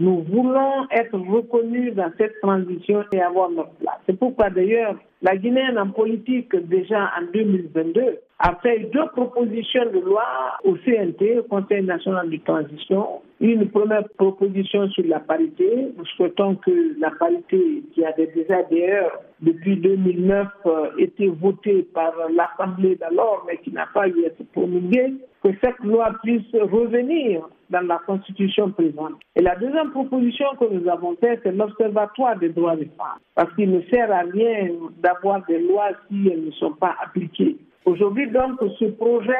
Nous voulons être reconnus dans cette transition et avoir notre place. C'est pourquoi d'ailleurs la Guinée en politique déjà en 2022 a fait deux propositions de loi au CNT, Conseil national de transition. Une première proposition sur la parité. Nous souhaitons que la parité, qui avait déjà d'ailleurs depuis 2009 euh, été votée par l'Assemblée d'alors, mais qui n'a pas eu à être promulguée, que cette loi puisse revenir dans la Constitution présente. Et la deuxième proposition que nous avons faite, c'est l'Observatoire des droits des femmes. Parce qu'il ne sert à rien d'avoir des lois si elles ne sont pas appliquées. Aujourd'hui, donc, ce projet,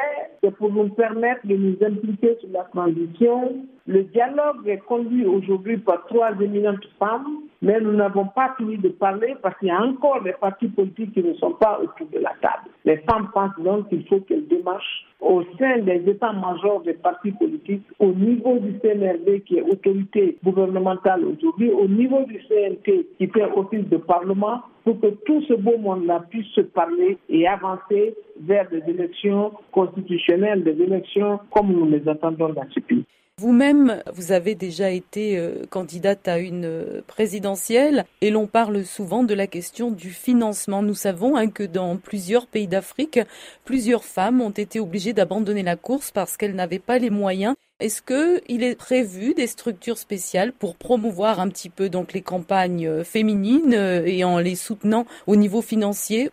c'est pour nous permettre de nous impliquer sur la transition. Le dialogue est conduit aujourd'hui par trois éminentes femmes, mais nous n'avons pas fini de parler parce qu'il y a encore des partis politiques qui ne sont pas autour de la table. Les femmes pensent donc qu'il faut qu'elles démarchent au sein des états-majors des partis politiques, au niveau du CNRD qui est autorité gouvernementale aujourd'hui, au niveau du CNT qui fait office de parlement, pour que tout ce beau monde-là puisse se parler et avancer vers des élections constitutionnelles, des élections comme nous les attendons dans ce pays. Vous-même, vous avez déjà été euh, candidate à une euh, présidentielle et l'on parle souvent de la question du financement. Nous savons hein, que dans plusieurs pays d'Afrique, plusieurs femmes ont été obligées d'abandonner la course parce qu'elles n'avaient pas les moyens. Est-ce qu'il est prévu des structures spéciales pour promouvoir un petit peu donc les campagnes euh, féminines et en les soutenant au niveau financier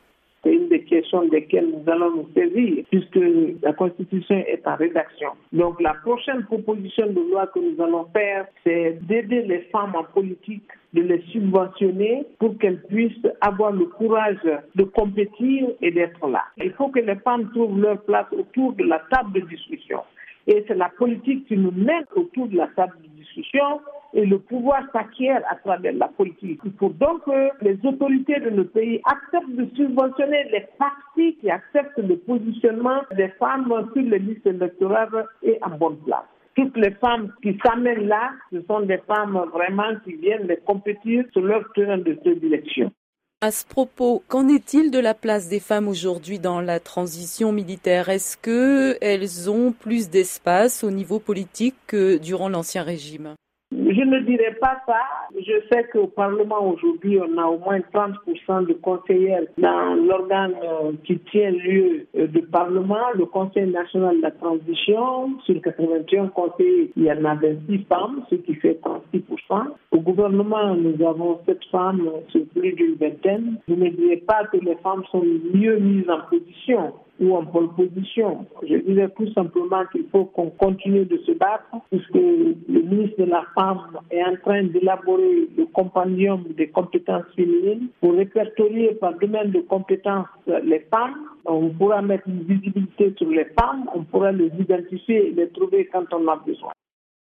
des questions desquelles nous allons nous saisir, puisque la Constitution est en rédaction. Donc la prochaine proposition de loi que nous allons faire, c'est d'aider les femmes en politique de les subventionner pour qu'elles puissent avoir le courage de compétir et d'être là. Il faut que les femmes trouvent leur place autour de la table de discussion. Et c'est la politique qui nous mène autour de la table de discussion et le pouvoir s'acquiert à travers la politique. Il faut donc que les autorités de nos pays acceptent de subventionner les partis qui acceptent le positionnement des femmes sur les listes électorales et en bonne place toutes les femmes qui s'amènent là, ce sont des femmes vraiment qui viennent les compétir sur leur terrain de prédilection. À ce propos, qu'en est-il de la place des femmes aujourd'hui dans la transition militaire? Est-ce qu'elles ont plus d'espace au niveau politique que durant l'Ancien Régime? Je ne dirais pas ça. Je sais qu'au Parlement aujourd'hui, on a au moins 30% de conseillères dans l'organe euh, qui tient lieu euh, de Parlement, le Conseil national de la transition. Sur 81 conseillers, il y en a 26 femmes, ce qui fait 36%. Au gouvernement, nous avons 7 femmes sur plus d'une vingtaine. Je ne dirais pas que les femmes sont mieux mises en position ou en pole position. Je disais tout simplement qu'il faut qu'on continue de se battre puisque le ministre de la Femme est en train d'élaborer le compendium des compétences féminines pour répertorier par domaine de compétences les femmes. On pourra mettre une visibilité sur les femmes, on pourra les identifier et les trouver quand on a besoin.